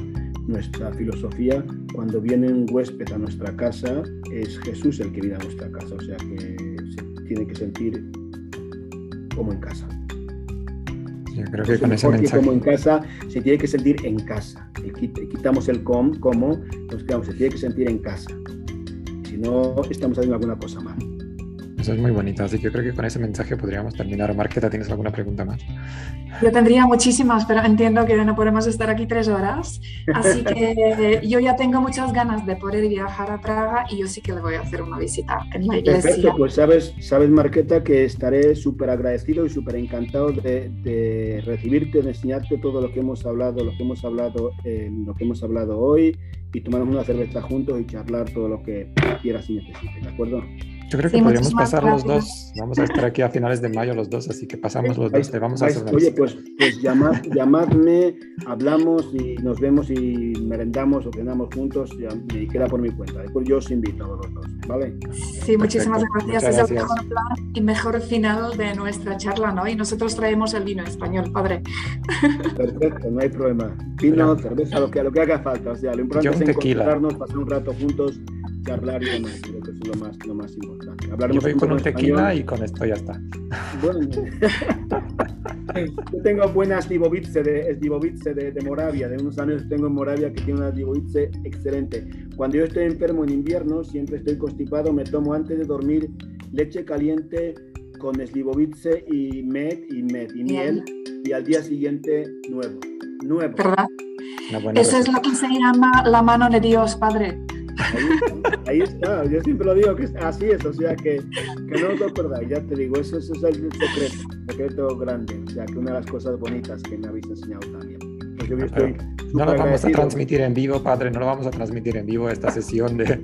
nuestra filosofía, cuando viene un huésped a nuestra casa, es Jesús el que viene a nuestra casa. O sea que se tiene que sentir como en casa. Yo creo que con ese mensaje... Como en casa, se tiene que sentir en casa. Quitamos el com, como, nos quedamos, se tiene que sentir en casa si no estamos haciendo alguna cosa mal. Eso es muy bonito, así que yo creo que con ese mensaje podríamos terminar. Marqueta, ¿tienes alguna pregunta más? Yo tendría muchísimas, pero entiendo que no podemos estar aquí tres horas. Así que yo ya tengo muchas ganas de poder viajar a Praga y yo sí que le voy a hacer una visita en la iglesia. Perfecto, pues sabes, sabes Marqueta, que estaré súper agradecido y súper encantado de, recibirte, de enseñarte todo lo que hemos hablado, lo que hemos hablado, eh, lo que hemos hablado hoy y tomarnos una cerveza juntos y charlar todo lo que quieras y necesites, ¿de acuerdo? Yo creo que podríamos pasar los dos. Vamos a estar aquí a finales de mayo los dos, así que pasamos los dos. vamos a hacer Oye, pues, pues llamad, llamadme, hablamos y nos vemos y merendamos o cenamos juntos y, queda por mi cuenta. Después yo os invito a los dos, ¿vale? Sí, muchísimas gracias. Es el mejor plan y mejor final de nuestra charla, ¿no? Y nosotros traemos el vino español, padre. Perfecto, no hay problema. Vino, cerveza, lo que, lo que haga falta. O sea, lo importante es encontrarnos, pasar un rato juntos charlar y demás. Creo que es lo más, lo más importante. Yo voy con un tequila y con esto ya está. Bueno, yo tengo buenas Divovice de, de, de, Moravia. De unos años tengo en Moravia que tiene una Divovice excelente. Cuando yo estoy enfermo en invierno, siempre estoy constipado, me tomo antes de dormir leche caliente con Slivovice y med y med y miel y al día siguiente nuevo. Nuevo. ¿Verdad? Eso es lo que se llama la mano de Dios, Padre. Ahí, está, yo siempre lo digo que así es, o sea que, que no os acordáis, ya te digo, eso, es el secreto, secreto grande, o sea que una de las cosas bonitas que me habéis enseñado también. Pues yo estoy no lo vamos a transmitir en vivo, padre, no lo vamos a transmitir en vivo esta sesión de, de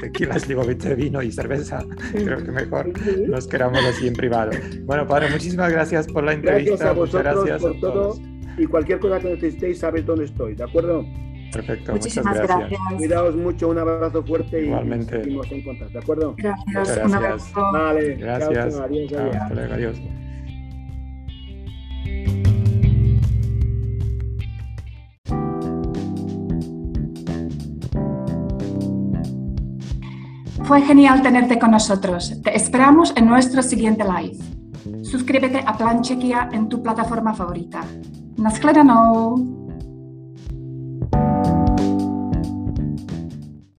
tequila, de vino y cerveza. Creo que mejor nos quedamos así en privado. Bueno, padre, muchísimas gracias por la entrevista. Gracias a vosotros por todo. Y cualquier cosa que necesitéis, sabéis dónde estoy, ¿de acuerdo? Perfecto, Muchísimas muchas gracias. Cuidaos mucho, un abrazo fuerte Igualmente. y seguimos en contacto, ¿de acuerdo? Gracias, un abrazo. Vale, gracias. Chao, adiós. Hasta luego, adiós. Fue genial tenerte con nosotros. Te esperamos en nuestro siguiente live. Suscríbete a Plan Chequia en tu plataforma favorita. Naschledanou!